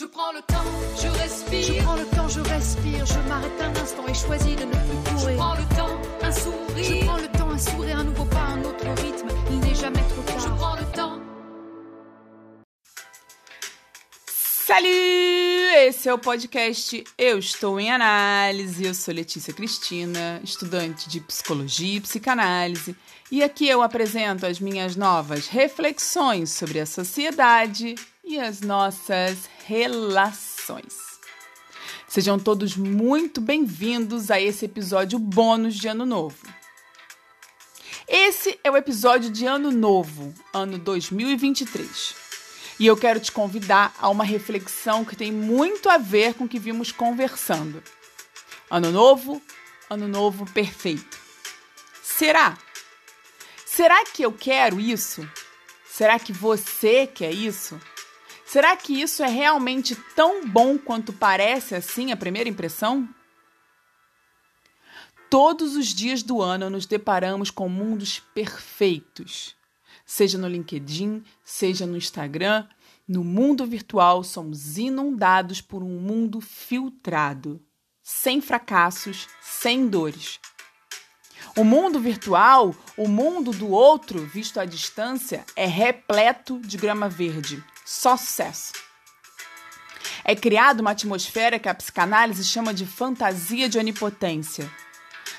Je prends le temps, je respire. Je prends le temps, je respire, je m'arrête un instant et choisis de ne plus courir. Je prends le temps, un Je sourire. prends le temps, un sourire, un nouveau pas, un autre rythme. Il n'est jamais trop Je tard. prends le temps. Salut! Esse é o podcast Eu Estou em Análise. Eu sou Letícia Cristina, estudante de psicologia e psicanálise, e aqui eu apresento as minhas novas reflexões sobre a sociedade e as nossas relações. Sejam todos muito bem-vindos a esse episódio bônus de Ano Novo. Esse é o episódio de Ano Novo, ano 2023. E eu quero te convidar a uma reflexão que tem muito a ver com o que vimos conversando. Ano novo, ano novo perfeito. Será? Será que eu quero isso? Será que você quer isso? Será que isso é realmente tão bom quanto parece assim a primeira impressão? Todos os dias do ano nos deparamos com mundos perfeitos. Seja no LinkedIn, seja no Instagram, no mundo virtual somos inundados por um mundo filtrado, sem fracassos, sem dores. O mundo virtual, o mundo do outro visto à distância, é repleto de grama verde, só sucesso. É criada uma atmosfera que a psicanálise chama de fantasia de onipotência.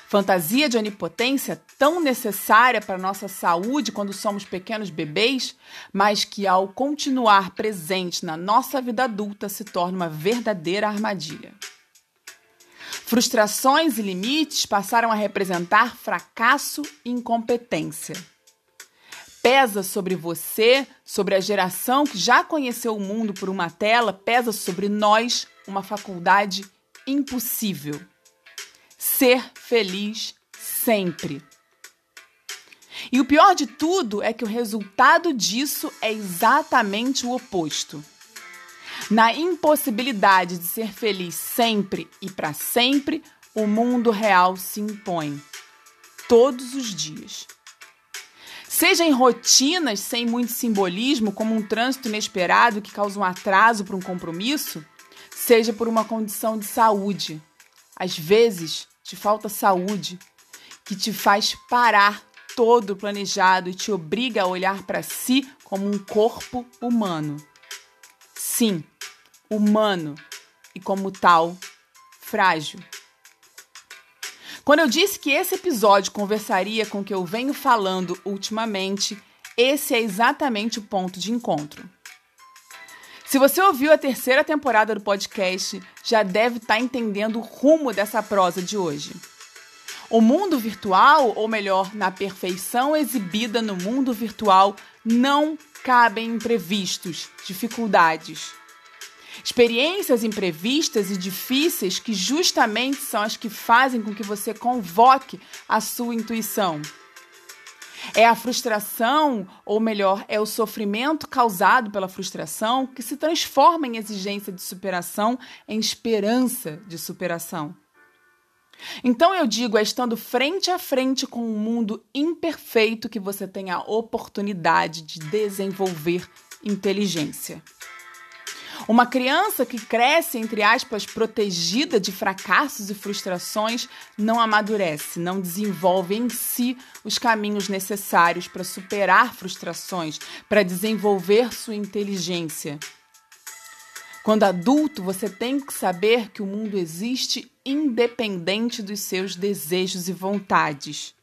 Fantasia de onipotência tão necessária para nossa saúde quando somos pequenos bebês, mas que ao continuar presente na nossa vida adulta se torna uma verdadeira armadilha. Frustrações e limites passaram a representar fracasso e incompetência. Pesa sobre você, sobre a geração que já conheceu o mundo por uma tela, pesa sobre nós uma faculdade impossível ser feliz sempre. E o pior de tudo é que o resultado disso é exatamente o oposto. Na impossibilidade de ser feliz sempre e para sempre, o mundo real se impõe. Todos os dias. Seja em rotinas sem muito simbolismo, como um trânsito inesperado que causa um atraso para um compromisso, seja por uma condição de saúde. Às vezes, te falta saúde, que te faz parar todo planejado e te obriga a olhar para si como um corpo humano. Sim, humano e como tal, frágil. Quando eu disse que esse episódio conversaria com o que eu venho falando ultimamente, esse é exatamente o ponto de encontro. Se você ouviu a terceira temporada do podcast, já deve estar entendendo o rumo dessa prosa de hoje. O mundo virtual, ou melhor, na perfeição exibida no mundo virtual, não cabem imprevistos, dificuldades. Experiências imprevistas e difíceis que justamente são as que fazem com que você convoque a sua intuição. É a frustração, ou melhor, é o sofrimento causado pela frustração que se transforma em exigência de superação, em esperança de superação. Então eu digo, é estando frente a frente com um mundo imperfeito que você tem a oportunidade de desenvolver inteligência. Uma criança que cresce, entre aspas, protegida de fracassos e frustrações, não amadurece, não desenvolve em si os caminhos necessários para superar frustrações, para desenvolver sua inteligência. Quando adulto, você tem que saber que o mundo existe independente dos seus desejos e vontades,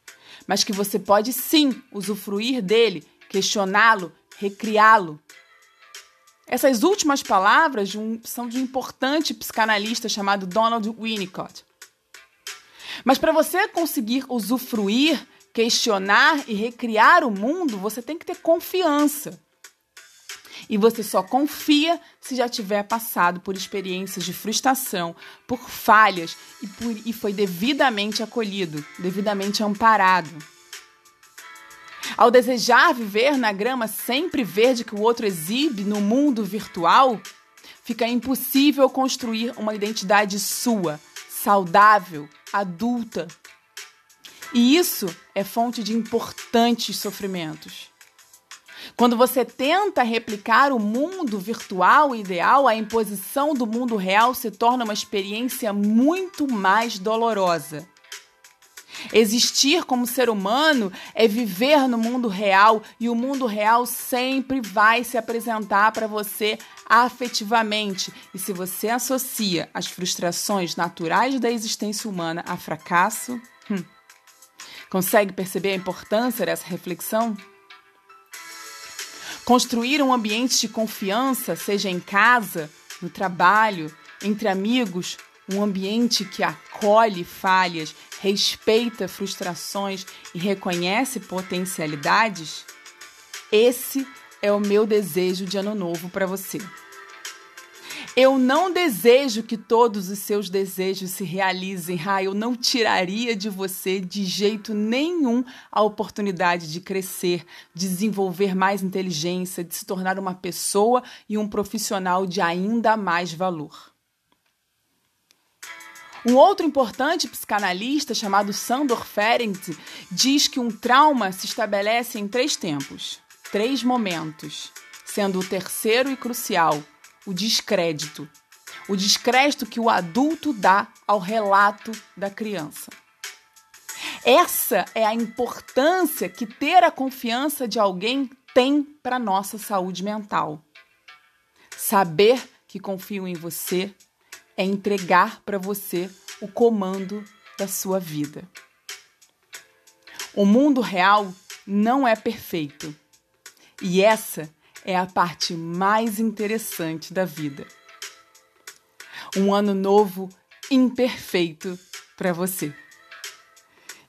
mas que você pode sim usufruir dele, questioná-lo, recriá-lo. Essas últimas palavras de um, são de um importante psicanalista chamado Donald Winnicott. Mas para você conseguir usufruir, questionar e recriar o mundo, você tem que ter confiança. E você só confia se já tiver passado por experiências de frustração, por falhas e, por, e foi devidamente acolhido, devidamente amparado. Ao desejar viver na grama sempre verde que o outro exibe no mundo virtual, fica impossível construir uma identidade sua, saudável, adulta. E isso é fonte de importantes sofrimentos. Quando você tenta replicar o mundo virtual ideal, a imposição do mundo real se torna uma experiência muito mais dolorosa. Existir como ser humano é viver no mundo real e o mundo real sempre vai se apresentar para você afetivamente. E se você associa as frustrações naturais da existência humana a fracasso, hum, consegue perceber a importância dessa reflexão? Construir um ambiente de confiança, seja em casa, no trabalho, entre amigos, um ambiente que acolhe falhas, respeita frustrações e reconhece potencialidades? Esse é o meu desejo de ano novo para você. Eu não desejo que todos os seus desejos se realizem. Ah, eu não tiraria de você de jeito nenhum a oportunidade de crescer, de desenvolver mais inteligência, de se tornar uma pessoa e um profissional de ainda mais valor. Um outro importante psicanalista chamado Sandor Ferenczi diz que um trauma se estabelece em três tempos, três momentos, sendo o terceiro e crucial o descrédito. O descrédito que o adulto dá ao relato da criança. Essa é a importância que ter a confiança de alguém tem para nossa saúde mental. Saber que confio em você é entregar para você o comando da sua vida. O mundo real não é perfeito. E essa é a parte mais interessante da vida. Um ano novo imperfeito para você.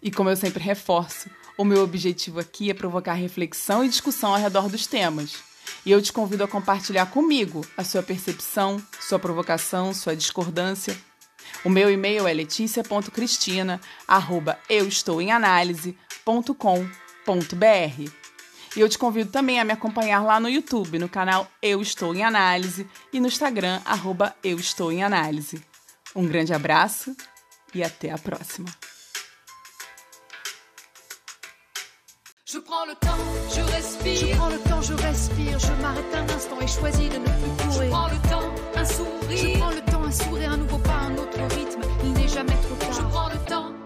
E como eu sempre reforço, o meu objetivo aqui é provocar reflexão e discussão ao redor dos temas e eu te convido a compartilhar comigo a sua percepção, sua provocação, sua discordância. O meu e-mail é leticia.cristina@euestouemanalise.com.br. E eu te convido também a me acompanhar lá no YouTube, no canal Eu Estou em Análise e no Instagram arroba Eu Estou em Análise. Um grande abraço e até a próxima. Je prends le temps, je respire. Je prends le temps, je respire. Je m'arrête un instant et choisis de ne plus courir. Je prends le temps, un sourire. Je prends le temps, un sourire, un nouveau pas, un autre rythme. Il n'est jamais trop tard. Je prends le temps